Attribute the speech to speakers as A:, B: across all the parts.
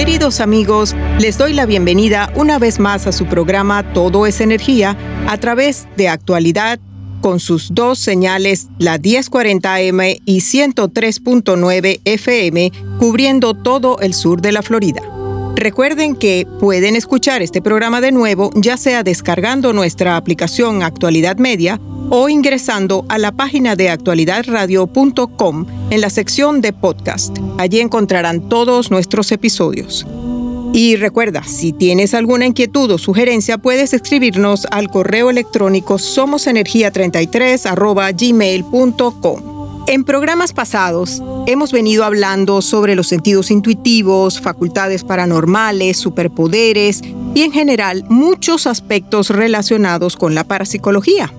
A: Queridos amigos, les doy la bienvenida una vez más a su programa Todo es Energía a través de actualidad con sus dos señales, la 1040M y 103.9 FM, cubriendo todo el sur de la Florida. Recuerden que pueden escuchar este programa de nuevo, ya sea descargando nuestra aplicación Actualidad Media o ingresando a la página de actualidadradio.com en la sección de podcast. Allí encontrarán todos nuestros episodios. Y recuerda, si tienes alguna inquietud o sugerencia, puedes escribirnos al correo electrónico somosenergia33 En programas pasados hemos venido hablando sobre los sentidos intuitivos, facultades paranormales, superpoderes y en general muchos aspectos relacionados con la parapsicología.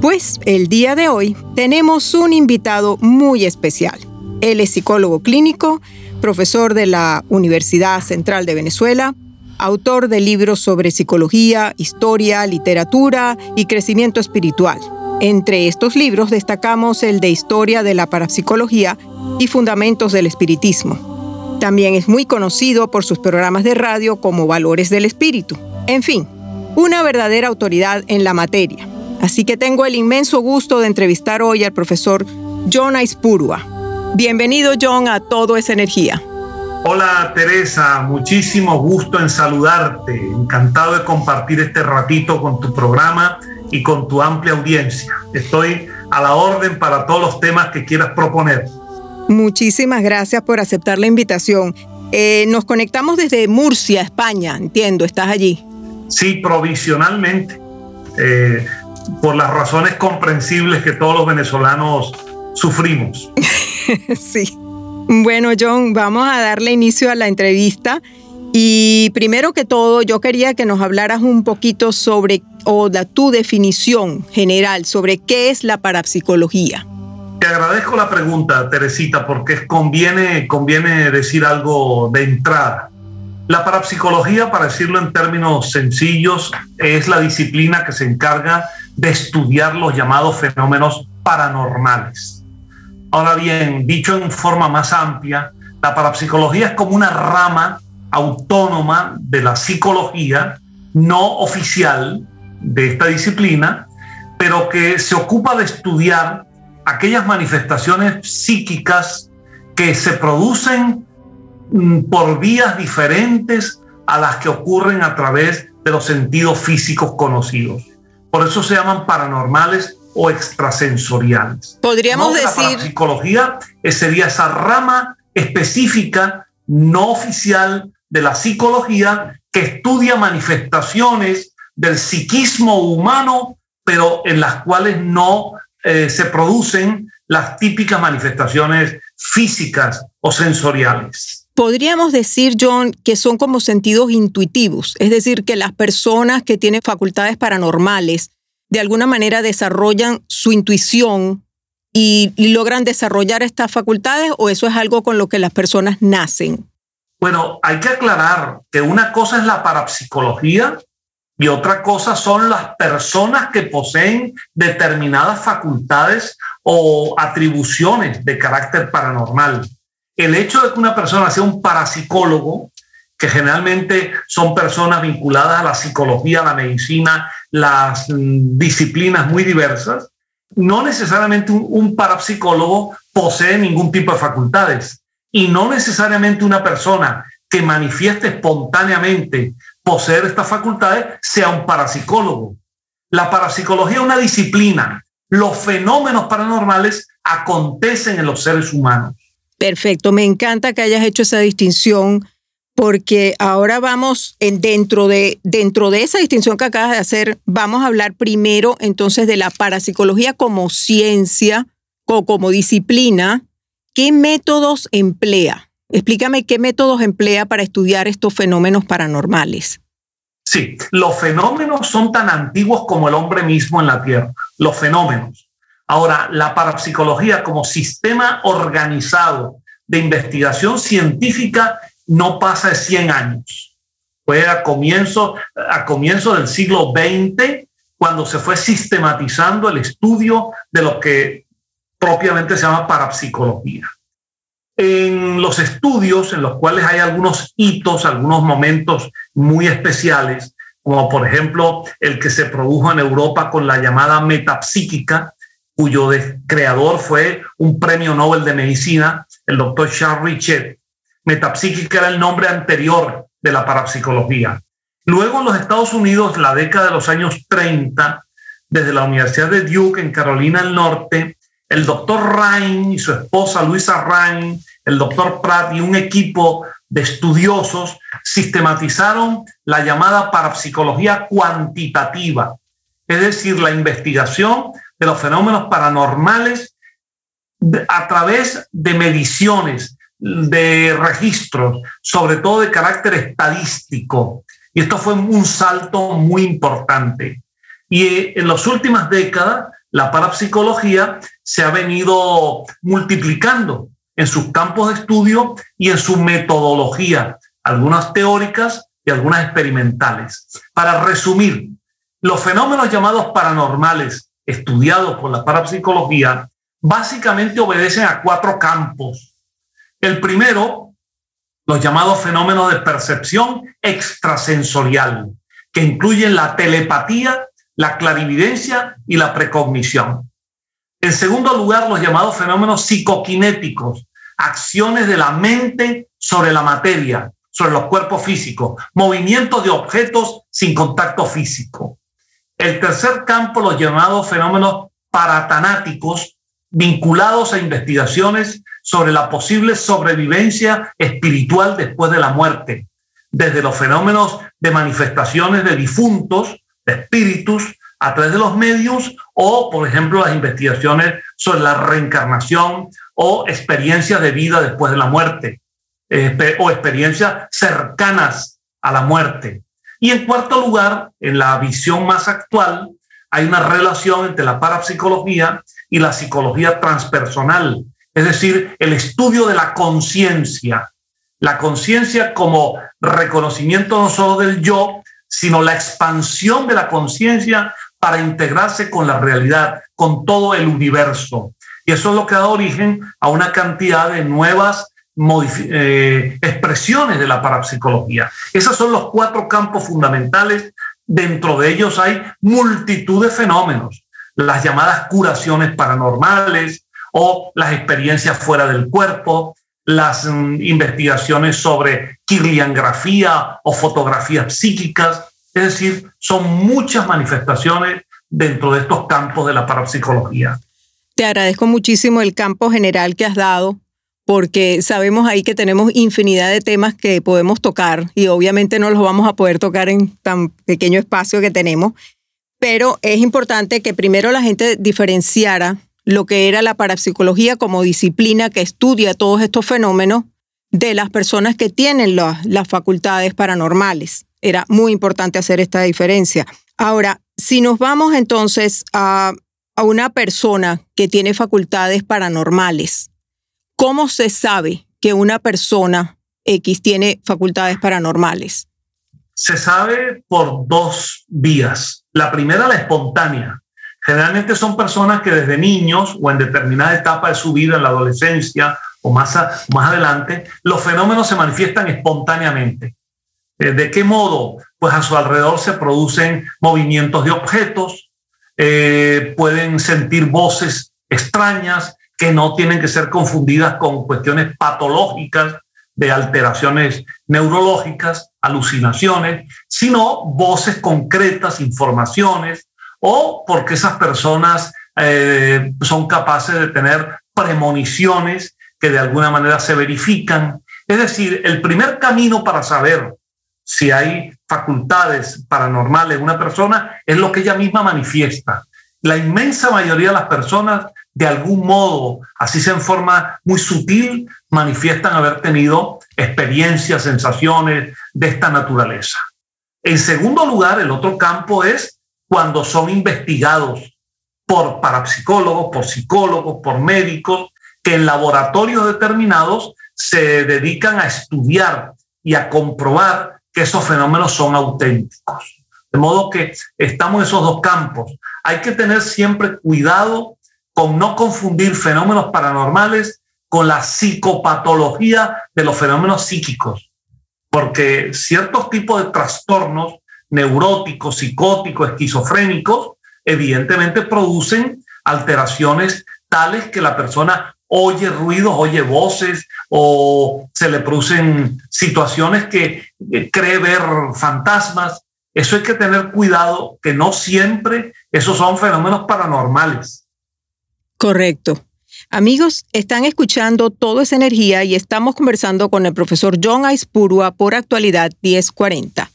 A: Pues el día de hoy tenemos un invitado muy especial. Él es psicólogo clínico, profesor de la Universidad Central de Venezuela, autor de libros sobre psicología, historia, literatura y crecimiento espiritual. Entre estos libros destacamos el de Historia de la Parapsicología y Fundamentos del Espiritismo. También es muy conocido por sus programas de radio como Valores del Espíritu. En fin, una verdadera autoridad en la materia. Así que tengo el inmenso gusto de entrevistar hoy al profesor John Aispurua. Bienvenido John a Todo es Energía.
B: Hola Teresa, muchísimo gusto en saludarte. Encantado de compartir este ratito con tu programa y con tu amplia audiencia. Estoy a la orden para todos los temas que quieras proponer.
A: Muchísimas gracias por aceptar la invitación. Eh, nos conectamos desde Murcia, España, entiendo, ¿estás allí?
B: Sí, provisionalmente. Eh, por las razones comprensibles que todos los venezolanos sufrimos.
A: sí. Bueno, John, vamos a darle inicio a la entrevista. Y primero que todo, yo quería que nos hablaras un poquito sobre, o da tu definición general sobre qué es la parapsicología.
B: Te agradezco la pregunta, Teresita, porque conviene, conviene decir algo de entrada. La parapsicología, para decirlo en términos sencillos, es la disciplina que se encarga de estudiar los llamados fenómenos paranormales. Ahora bien, dicho en forma más amplia, la parapsicología es como una rama autónoma de la psicología, no oficial de esta disciplina, pero que se ocupa de estudiar aquellas manifestaciones psíquicas que se producen mm, por vías diferentes a las que ocurren a través de los sentidos físicos conocidos. Por eso se llaman paranormales o extrasensoriales.
A: Podríamos decir.
B: La psicología sería esa rama específica, no oficial de la psicología, que estudia manifestaciones del psiquismo humano, pero en las cuales no eh, se producen las típicas manifestaciones físicas o sensoriales.
A: Podríamos decir, John, que son como sentidos intuitivos, es decir, que las personas que tienen facultades paranormales de alguna manera desarrollan su intuición y, logran desarrollar estas facultades o eso es algo con lo que las personas nacen.
B: Bueno, hay que aclarar que una cosa es la parapsicología y otra cosa son las personas que poseen determinadas facultades o atribuciones de carácter paranormal el hecho de que una persona sea un parapsicólogo, que generalmente son personas vinculadas a la psicología, la medicina, las mm, disciplinas muy diversas, no necesariamente un, parapsicólogo posee ningún tipo de facultades y no necesariamente una persona que manifieste espontáneamente poseer estas facultades sea un parapsicólogo. La parapsicología es una disciplina. Los fenómenos paranormales acontecen en los seres humanos.
A: Perfecto, me encanta que hayas hecho esa distinción porque ahora vamos en dentro de dentro de esa distinción que acabas de hacer, vamos a hablar primero entonces de la parapsicología como ciencia o como disciplina. ¿Qué métodos emplea? Explícame qué métodos emplea para estudiar estos fenómenos paranormales.
B: Sí, los fenómenos son tan antiguos como el hombre mismo en la Tierra, los fenómenos. Ahora, la parapsicología como sistema organizado de investigación científica no pasa de 100 años. Fue a comienzo, a comienzo del siglo XX cuando se fue sistematizando el estudio de lo que propiamente se llama parapsicología en los estudios en los cuales hay algunos hitos, algunos momentos muy especiales, como por ejemplo el que se produjo en Europa con la llamada metapsíquica, cuyo creador fue un premio Nobel de Medicina, el doctor Charles Richet. Metapsíquica era el nombre anterior de la parapsicología. Luego en los Estados Unidos, la década de los años 30, desde la Universidad de Duke en Carolina del Norte, el doctor Ryan y su esposa Luisa Ryan el doctor Pratt y un equipo de estudiosos sistematizaron la llamada parapsicología cuantitativa, es decir, la investigación de los fenómenos paranormales a través de mediciones, de registros, sobre todo de carácter estadístico. Y esto fue un salto muy importante. Y eh, en las últimas décadas, la parapsicología se ha venido multiplicando en sus campos de estudio y en su metodología, algunas teóricas y algunas experimentales. Para resumir, los fenómenos llamados paranormales estudiados por la parapsicología básicamente obedecen a cuatro campos. El primero, los llamados fenómenos de percepción extrasensorial, que incluyen la telepatía, la clarividencia y la precognición. En segundo lugar, los llamados fenómenos psicoquinéticos, acciones de la mente sobre la materia, sobre los cuerpos físicos, movimientos de objetos sin contacto físico. El tercer campo, los llamados fenómenos paratanáticos, vinculados a investigaciones sobre la posible sobrevivencia espiritual después de la muerte, desde los fenómenos de manifestaciones de difuntos, de espíritus, a través de los medios, o, por ejemplo, las investigaciones sobre la reencarnación o experiencias de vida después de la muerte eh, o experiencias cercanas a la muerte. Y en cuarto lugar, en la visión más actual, hay una relación entre la parapsicología y la psicología transpersonal, es decir, el estudio de la conciencia. La conciencia como reconocimiento no solo del yo, sino la expansión de la conciencia para integrarse con la realidad, con todo el universo. Y eso es lo que da origen a una cantidad de nuevas eh, expresiones de la parapsicología. Esos son los cuatro campos fundamentales. Dentro de ellos hay multitud de fenómenos, las llamadas curaciones paranormales o las experiencias fuera del cuerpo, las mm, investigaciones sobre kirliangrafía o fotografías psíquicas. Es decir, son muchas manifestaciones dentro de estos campos de la parapsicología.
A: Te agradezco muchísimo el campo general que has dado, porque sabemos ahí que tenemos infinidad de temas que podemos tocar y obviamente no los vamos a poder tocar en tan pequeño espacio que tenemos, pero es importante que primero la gente diferenciara lo que era la parapsicología como disciplina que estudia todos estos fenómenos de las personas que tienen las facultades paranormales. Era muy importante hacer esta diferencia. Ahora, si nos vamos entonces a a una persona que tiene facultades paranormales, ¿cómo se sabe que una persona X tiene facultades paranormales?
B: Se sabe por dos vías. La primera, la espontánea. Generalmente son personas que desde niños o en determinada etapa de su vida, en la adolescencia o más, más adelante, los fenómenos se manifiestan espontáneamente. Eh, ¿De qué modo? Pues a su alrededor se producen movimientos de objetos, eh, pueden sentir voces extrañas que no tienen que ser confundidas con cuestiones patológicas de alteraciones neurológicas, alucinaciones, sino voces concretas, informaciones, o porque esas personas eh, son capaces de tener premoniciones que de alguna manera se verifican. Es decir, el primer camino para saber si hay facultades paranormales en una persona es lo que ella misma manifiesta. La inmensa mayoría de las personas, de algún modo, así sea en forma muy sutil, manifiestan haber tenido experiencias, sensaciones de esta naturaleza. En segundo lugar, el otro campo es cuando son investigados por parapsicólogos, por psicólogos, por médicos, que en laboratorios determinados se dedican a estudiar y a comprobar que esos fenómenos son auténticos. De modo que estamos en esos dos campos. Hay que tener siempre cuidado con no confundir fenómenos paranormales con la psicopatología de los fenómenos psíquicos, porque ciertos tipos de trastornos neuróticos, psicóticos, esquizofrénicos, evidentemente producen alteraciones tales que la persona oye ruidos, oye voces o se le producen situaciones que cree ver fantasmas. Eso hay que tener cuidado, que no siempre esos son fenómenos paranormales.
A: Correcto. Amigos, están escuchando Todo es Energía y estamos conversando con el profesor John Aispurua por actualidad 1040.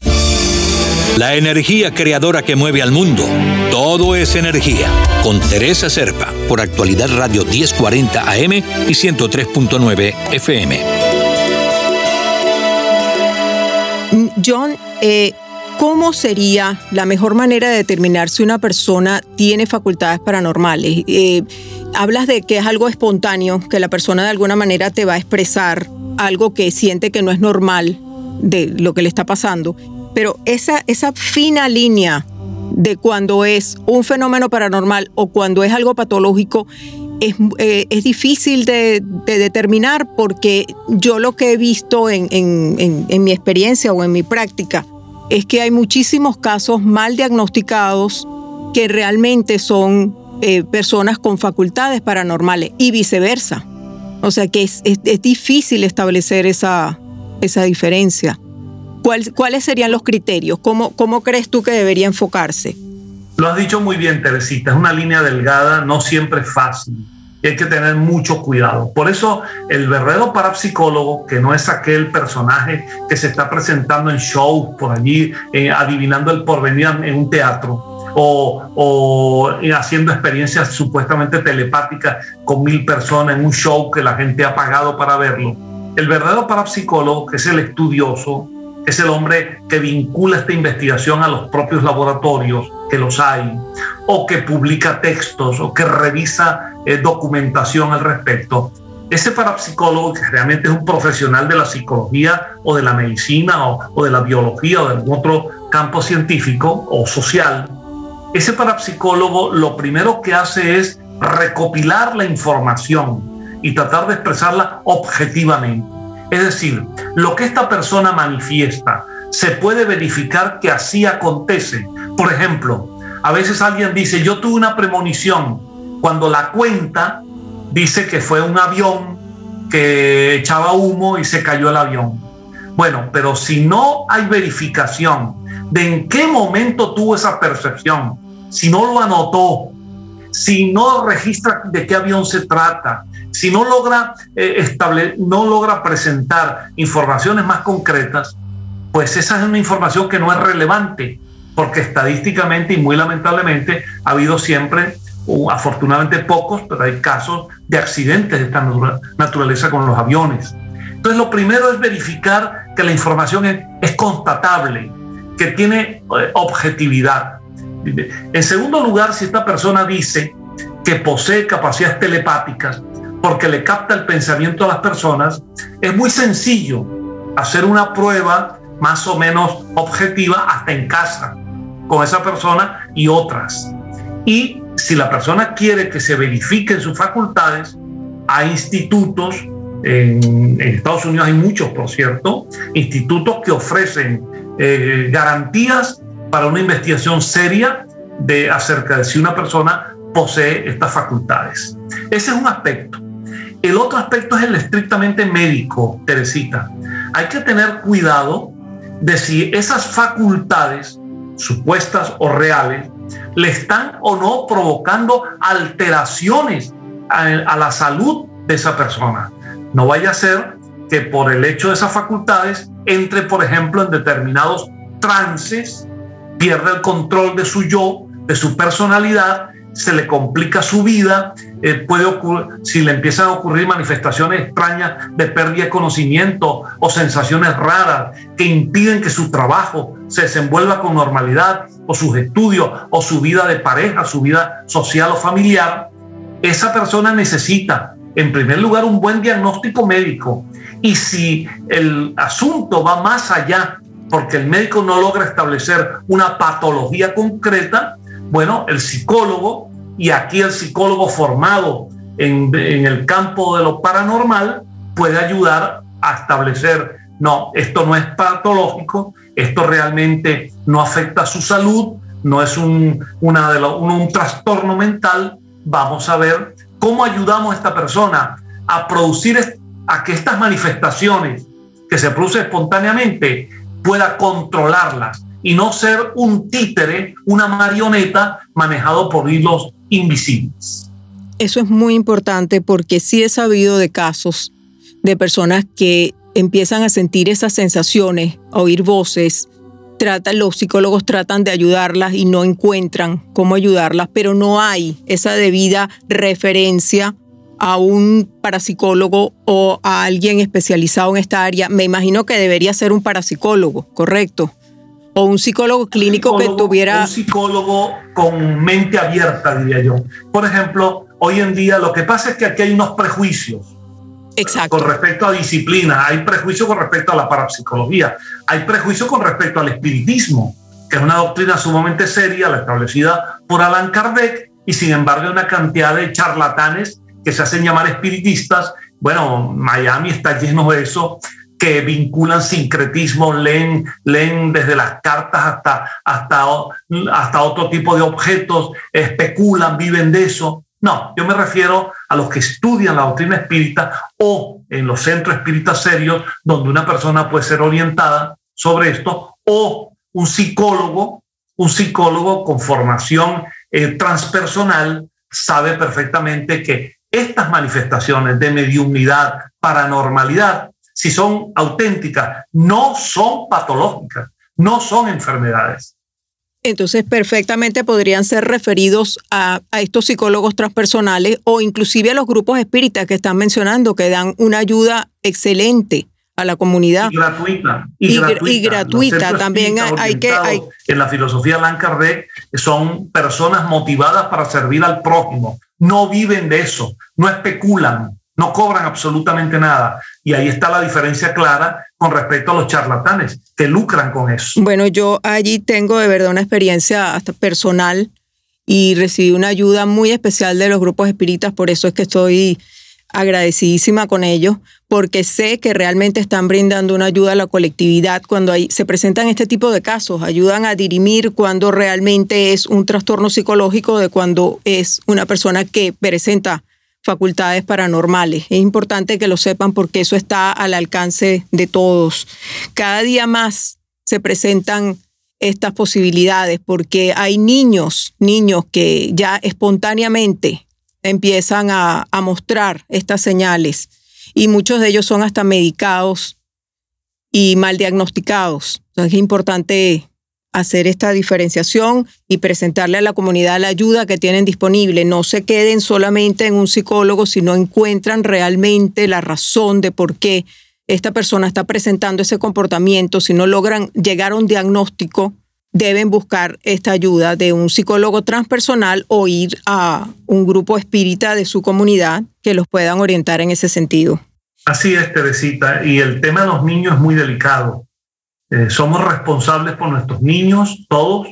C: La energía creadora que mueve al mundo. Todo es energía. Con Teresa Serpa, por actualidad Radio 1040 AM y 103.9 FM.
A: Mm, John, eh, ¿cómo sería la mejor manera de determinar si una persona tiene facultades paranormales? Eh, hablas de que es algo espontáneo, que la persona de alguna manera te va a expresar algo que siente que no es normal de lo que le está pasando pero esa, esa fina línea de cuando es un fenómeno paranormal o cuando es algo patológico es, eh, es difícil de, determinar porque yo lo que he visto en, en, mi experiencia o en mi práctica es que hay muchísimos casos mal diagnosticados que realmente son eh, personas con facultades paranormales y viceversa. O sea que es, difícil establecer esa, esa diferencia. ¿Cuáles serían los criterios? ¿Cómo, ¿Cómo crees tú que debería enfocarse?
B: Lo has dicho muy bien, Teresita, es una línea delgada, no siempre es fácil. Y hay que tener mucho cuidado. Por eso el verdadero parapsicólogo, que no es aquel personaje que se está presentando en shows por allí, eh, adivinando el porvenir en un teatro, o, o, haciendo experiencias supuestamente telepáticas con mil personas en un show que la gente ha pagado para verlo. El verdadero parapsicólogo, que es el estudioso, es el hombre que vincula esta investigación a los propios laboratorios, que los hay, o que publica textos, o que revisa eh, documentación al respecto. Ese parapsicólogo, que realmente es un profesional de la psicología o de la medicina o, o de la biología o de algún otro campo científico o social, ese parapsicólogo lo primero que hace es recopilar la información y tratar de expresarla objetivamente es decir, lo que esta persona manifiesta se puede verificar que así acontece. Por ejemplo, a veces alguien dice, yo tuve una premonición. Cuando la cuenta, dice que fue un avión que echaba humo y se cayó el avión. Bueno, pero si no hay verificación de en qué momento tuvo esa percepción, si no lo anotó, si no registra de qué avión se trata, si no logra, eh, no logra presentar informaciones más concretas, pues esa es una información que no es relevante, porque estadísticamente y muy lamentablemente ha habido siempre, afortunadamente pocos, pero hay casos de accidentes de esta naturaleza con los aviones. Entonces lo primero es verificar que la información es, constatable, que tiene eh, objetividad. En segundo lugar, si esta persona dice que posee capacidades telepáticas, porque le capta el pensamiento a las personas, es muy sencillo hacer una prueba más o menos objetiva hasta en casa con esa persona y otras. Y si la persona quiere que se verifiquen sus facultades, hay institutos, en, Estados Unidos hay muchos, por cierto, institutos que ofrecen eh, garantías para una investigación seria de acerca de si una persona posee estas facultades. Ese es un aspecto. El otro aspecto es el estrictamente médico, Teresita. hay que tener cuidado de si esas facultades, supuestas o reales, le están o no provocando alteraciones a, la salud de esa persona. No vaya a ser que por el hecho de esas facultades entre, por ejemplo, en determinados trances, pierda el control de su yo, de su personalidad, se le complica su vida, eh, puede ocurrir, si le empiezan a ocurrir manifestaciones extrañas de pérdida de conocimiento o sensaciones raras que impiden que su trabajo se desenvuelva con normalidad, o sus estudios, o su vida de pareja, su vida social o familiar, esa persona necesita, en primer lugar, un buen diagnóstico médico. Y si el asunto va más allá, porque el médico no logra establecer una patología concreta, bueno, el psicólogo, y aquí el psicólogo formado en, el campo de lo paranormal, puede ayudar a establecer, no, esto no es patológico, esto realmente no afecta a su salud, no es un, una de un trastorno mental, vamos a ver cómo ayudamos a esta persona a producir, a que estas manifestaciones que se producen espontáneamente pueda controlarlas y no ser un títere, una marioneta manejado por hilos invisibles.
A: Eso es muy importante porque sí he sabido de casos de personas que empiezan a sentir esas sensaciones, a oír voces, tratan, los psicólogos tratan de ayudarlas y no encuentran cómo ayudarlas, pero no hay esa debida referencia a un parapsicólogo o a alguien especializado en esta área. Me imagino que debería ser un parapsicólogo, ¿correcto? O un psicólogo clínico que tuviera...
B: Un psicólogo con mente abierta, diría yo. Por ejemplo, hoy en día lo que pasa es que aquí hay unos prejuicios
A: Exacto.
B: con respecto a disciplina, hay prejuicio con respecto a la parapsicología, hay prejuicio con respecto al espiritismo, que es una doctrina sumamente seria, la establecida por Alan Kardec, y sin embargo hay una cantidad de charlatanes que se hacen llamar espiritistas. Bueno, Miami está lleno de eso, que vinculan sincretismo, leen, leen desde las cartas hasta, hasta, hasta otro tipo de objetos, especulan, viven de eso. No, yo me refiero a los que estudian la doctrina espírita o en los centros espíritas serios donde una persona puede ser orientada sobre esto o un psicólogo, un psicólogo con formación eh, transpersonal sabe perfectamente que estas manifestaciones de mediunidad, paranormalidad, si son auténticas, no son patológicas, no son enfermedades
A: entonces perfectamente podrían ser referidos a, estos psicólogos transpersonales o inclusive a los grupos espíritas que están mencionando, que dan una ayuda excelente a la comunidad.
B: Y gratuita.
A: Y, gratuita. También hay, que...
B: En la filosofía Allan son personas motivadas para servir al prójimo. No viven de eso, no especulan, no cobran absolutamente nada. Y ahí está la diferencia clara con respecto a los charlatanes que lucran con eso.
A: Bueno, yo allí tengo de verdad una experiencia hasta personal y recibí una ayuda muy especial de los grupos espíritas, por eso es que estoy agradecidísima con ellos, porque sé que realmente están brindando una ayuda a la colectividad cuando hay, se presentan este tipo de casos, ayudan a dirimir cuando realmente es un trastorno psicológico de cuando es una persona que presenta facultades paranormales. Es importante que lo sepan porque eso está al alcance de todos. Cada día más se presentan estas posibilidades porque hay niños, niños que ya espontáneamente empiezan a, mostrar estas señales y muchos de ellos son hasta medicados y mal diagnosticados. es importante hacer esta diferenciación y presentarle a la comunidad la ayuda que tienen disponible. No se queden solamente en un psicólogo, sino encuentran realmente la razón de por qué esta persona está presentando ese comportamiento. Si no logran llegar a un diagnóstico, deben buscar esta ayuda de un psicólogo transpersonal o ir a un grupo espírita de su comunidad que los puedan orientar en ese sentido.
B: Así es, Teresita. Y el tema de los niños es muy delicado eh, somos responsables por nuestros niños, todos,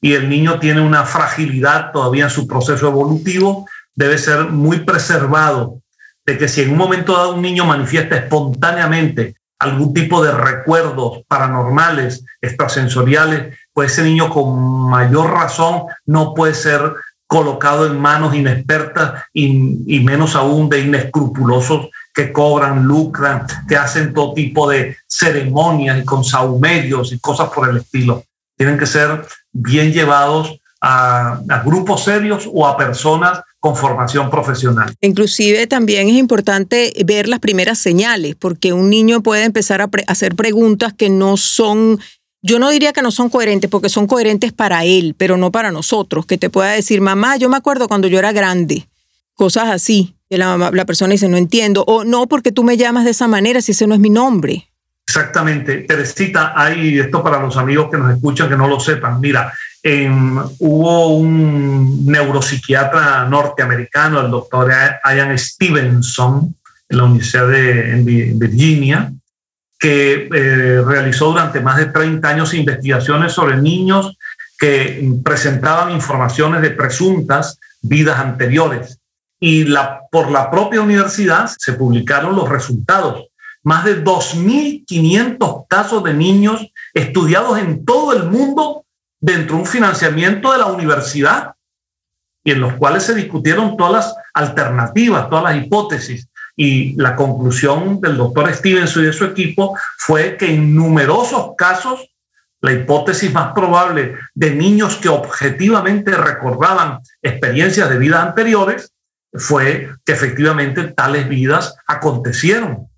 B: y el niño tiene una fragilidad todavía en su proceso evolutivo, debe ser muy preservado de que si en un momento dado un niño manifiesta espontáneamente algún tipo de recuerdos paranormales, extrasensoriales, pues ese niño con mayor razón no puede ser colocado en manos inexpertas y, y menos aún de inescrupulosos que cobran, lucran, que hacen todo tipo de ceremonias y con saumerios y cosas por el estilo. Tienen que ser bien llevados a, grupos serios o a personas con formación profesional.
A: Inclusive también es importante ver las primeras señales, porque un niño puede empezar a hacer preguntas que no son yo no diría que no son coherentes porque son coherentes para él, pero no para nosotros, que te pueda decir, mamá, yo me acuerdo cuando yo era grande, cosas así. Y la, la persona dice, no entiendo, o no, porque tú me llamas de esa manera si ese no es mi nombre.
B: Exactamente. Teresita, hay esto para los amigos que nos escuchan que no lo sepan. Mira, hubo un neuropsiquiatra norteamericano, el doctor Ian Stevenson, en la Universidad de Virginia, que eh, realizó durante más de 30 años investigaciones sobre niños que presentaban informaciones de presuntas vidas anteriores. Y por la propia universidad se publicaron los resultados. Más de 2.500 casos de niños estudiados en todo el mundo dentro de un financiamiento de la universidad y en los cuales se discutieron todas las alternativas, todas las hipótesis. Y la conclusión del doctor Stevenson y de su equipo fue que en numerosos casos la hipótesis más probable de niños que objetivamente recordaban experiencias de vidas anteriores fue que efectivamente tales vidas acontecieron.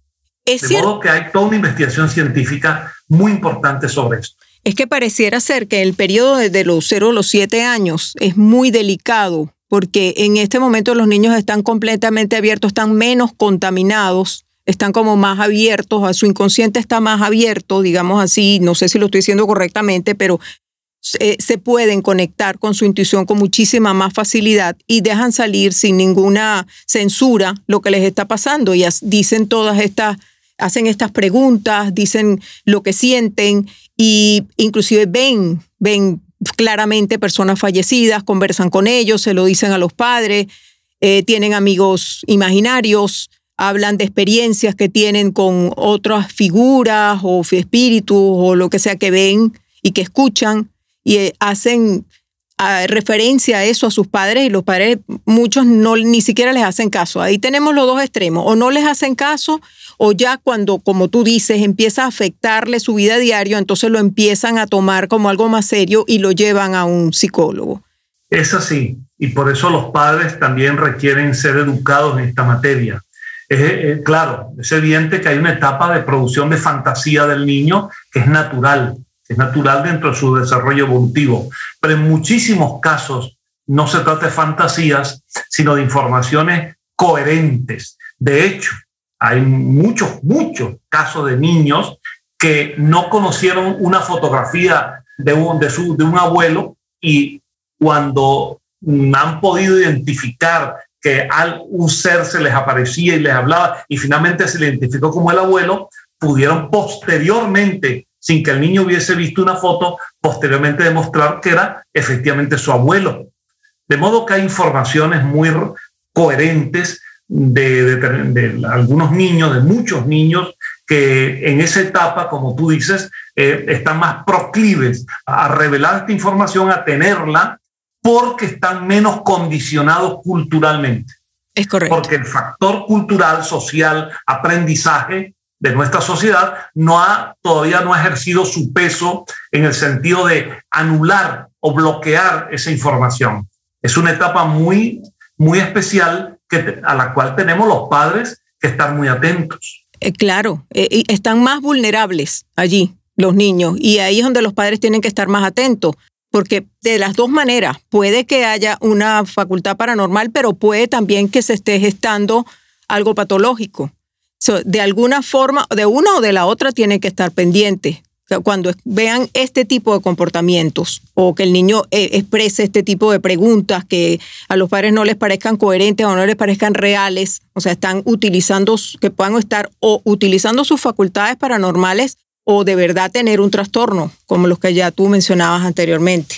B: de modo que hay toda una investigación científica muy importante sobre esto.
A: Es que pareciera ser que el periodo desde los 0 a los 7 años es muy delicado porque en este momento los niños están completamente abiertos, están menos contaminados, están como más abiertos, a su inconsciente está más abierto, digamos así, no sé si lo estoy diciendo correctamente, pero eh, se pueden conectar con su intuición con muchísima más facilidad y dejan salir sin ninguna censura lo que les está pasando. Y dicen todas estas hacen estas preguntas, dicen lo que sienten y inclusive ven ven claramente personas fallecidas, conversan con ellos, se lo dicen a los padres, eh, tienen amigos imaginarios, hablan de experiencias que tienen con otras figuras o espíritus o lo que sea que ven y que escuchan y eh, hacen referencia a eso a sus padres y los padres, muchos no ni siquiera les hacen caso. Ahí tenemos los dos extremos, o no les hacen caso o ya cuando, como tú dices, empieza a afectarle su vida diaria, entonces lo empiezan a tomar como algo más serio y lo llevan a un psicólogo.
B: Es así, y por eso los padres también requieren ser educados en esta materia. Es, claro, es evidente que hay una etapa de producción de fantasía del niño que es natural, es natural dentro de su desarrollo evolutivo, pero en muchísimos casos no se trata de fantasías, sino de informaciones coherentes. De hecho, hay muchos, muchos casos de niños que no conocieron una fotografía de un, de su, de un abuelo y cuando han podido identificar que un ser se les aparecía y les hablaba y finalmente se le identificó como el abuelo, pudieron posteriormente sin que el niño hubiese visto una foto, posteriormente demostrar que era efectivamente su abuelo. De modo que hay informaciones muy coherentes de, algunos niños, de muchos niños, que en esa etapa, como tú dices, eh, están más proclives a revelar esta información, a tenerla, porque están menos condicionados culturalmente.
A: Es correcto.
B: Porque el factor cultural, social, aprendizaje de nuestra sociedad no ha, todavía no ha ejercido su peso en el sentido de anular o bloquear esa información. Es una etapa muy, muy especial que, a la cual tenemos los padres que estar muy atentos.
A: Eh, claro, eh, están más vulnerables allí los niños y ahí es donde los padres tienen que estar más atentos, porque de las dos maneras, puede que haya una facultad paranormal, pero puede también que se esté gestando algo patológico de alguna forma, de una o de la otra, tiene que estar pendiente. Cuando vean este tipo de comportamientos o que el niño eh, exprese este tipo de preguntas que a los padres no les parezcan coherentes o no les parezcan reales, o sea, están utilizando, que puedan estar o utilizando sus facultades paranormales o de verdad tener un trastorno, como los que ya tú mencionabas anteriormente.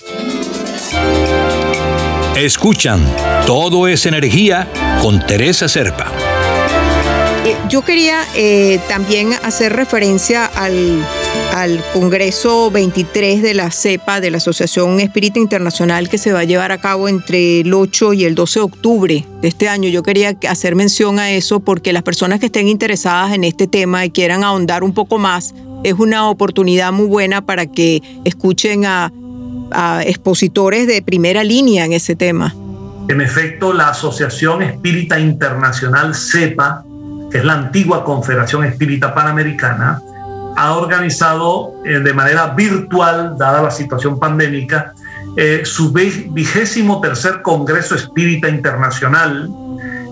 C: Escuchan, todo es energía con Teresa Serpa.
A: Eh, yo quería eh, también hacer referencia al, al Congreso 23 de la CEPA, de la Asociación Espírita Internacional, que se va a llevar a cabo entre el 8 y el 12 de octubre de este año. Yo quería hacer mención a eso porque las personas que estén interesadas en este tema y quieran ahondar un poco más, es una oportunidad muy buena para que escuchen a, a expositores de primera línea en ese tema.
B: En efecto, la Asociación Espírita Internacional CEPA, que es la antigua Confederación Espírita Panamericana, ha organizado eh, de manera virtual, dada la situación pandémica, eh, su vigésimo tercer Congreso Espírita Internacional.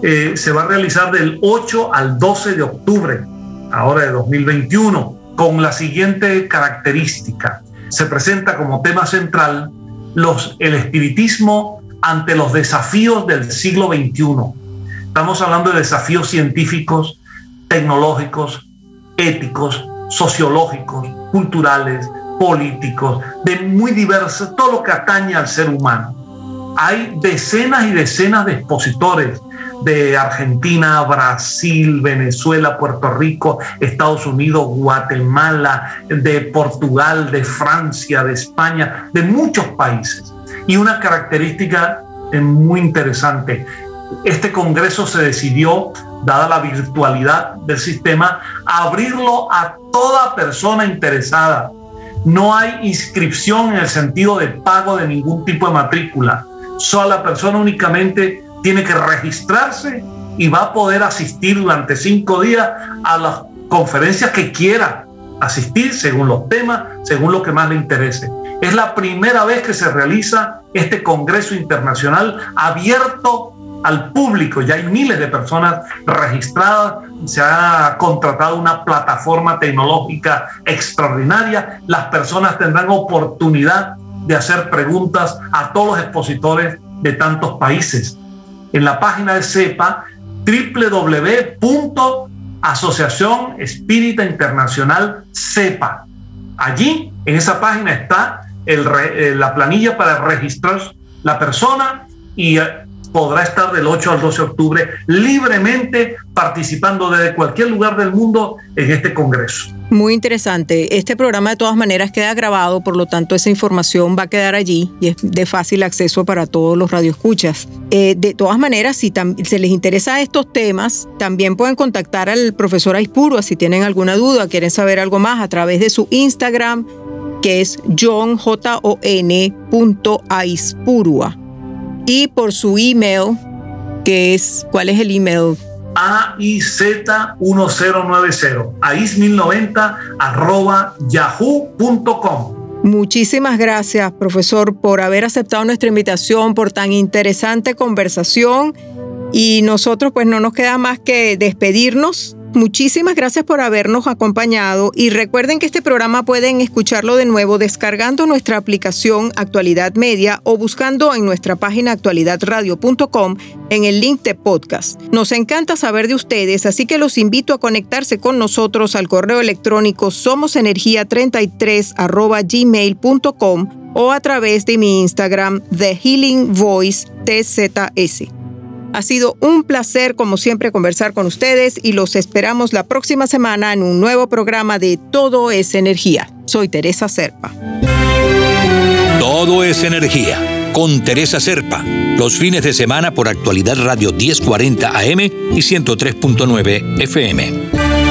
B: Eh, se va a realizar del 8 al 12 de octubre, ahora de 2021, con la siguiente característica. Se presenta como tema central los, el espiritismo ante los desafíos del siglo XXI. Estamos hablando de desafíos científicos, tecnológicos, éticos, sociológicos, culturales, políticos, de muy diversos, todo lo que atañe al ser humano. Hay decenas y decenas de expositores de Argentina, Brasil, Venezuela, Puerto Rico, Estados Unidos, Guatemala, de Portugal, de Francia, de España, de muchos países. Y una característica muy interesante, este Congreso se decidió dada la virtualidad del sistema, abrirlo a toda persona interesada. No hay inscripción en el sentido de pago de ningún tipo de matrícula. Solo la persona únicamente tiene que registrarse y va a poder asistir durante cinco días a las conferencias que quiera asistir según los temas, según lo que más le interese. Es la primera vez que se realiza este Congreso Internacional abierto al público. Ya hay miles de personas registradas, se ha contratado una plataforma tecnológica extraordinaria. Las personas tendrán oportunidad de hacer preguntas a todos los expositores de tantos países. En la página de CEPA, www.asociación Espírita Internacional CEPA. Allí, en esa página está eh, la planilla para registrar la persona y eh, podrá estar del 8 al 12 de octubre libremente participando desde cualquier lugar del mundo en este Congreso.
A: Muy interesante. Este programa de todas maneras queda grabado, por lo tanto esa información va a quedar allí y es de fácil acceso para todos los radioescuchas. Eh, de todas maneras, si se les interesa estos temas, también pueden contactar al profesor Aispurua si tienen alguna duda, quieren saber algo más a través de su Instagram, que es johnjon.aispurua y por su email, que es, ¿cuál es el email?
B: AIZ1090, AIZ1090 arroba yahoo.com.
A: Muchísimas gracias, profesor, por haber aceptado nuestra invitación, por tan interesante conversación. Y nosotros pues no nos queda más que despedirnos Muchísimas gracias por habernos acompañado y recuerden que este programa pueden escucharlo de nuevo descargando nuestra aplicación Actualidad Media o buscando en nuestra página actualidadradio.com en el link de podcast. Nos encanta saber de ustedes, así que los invito a conectarse con nosotros al correo electrónico somosenergia33 gmail.com o a través de mi Instagram The Healing Voice TZS. Ha sido un placer, como siempre, conversar con ustedes y los esperamos la próxima semana en un nuevo programa de Todo es Energía. Soy Teresa Serpa.
C: Todo es Energía con Teresa Serpa. Los fines de semana por actualidad Radio 1040 AM y 103.9 FM.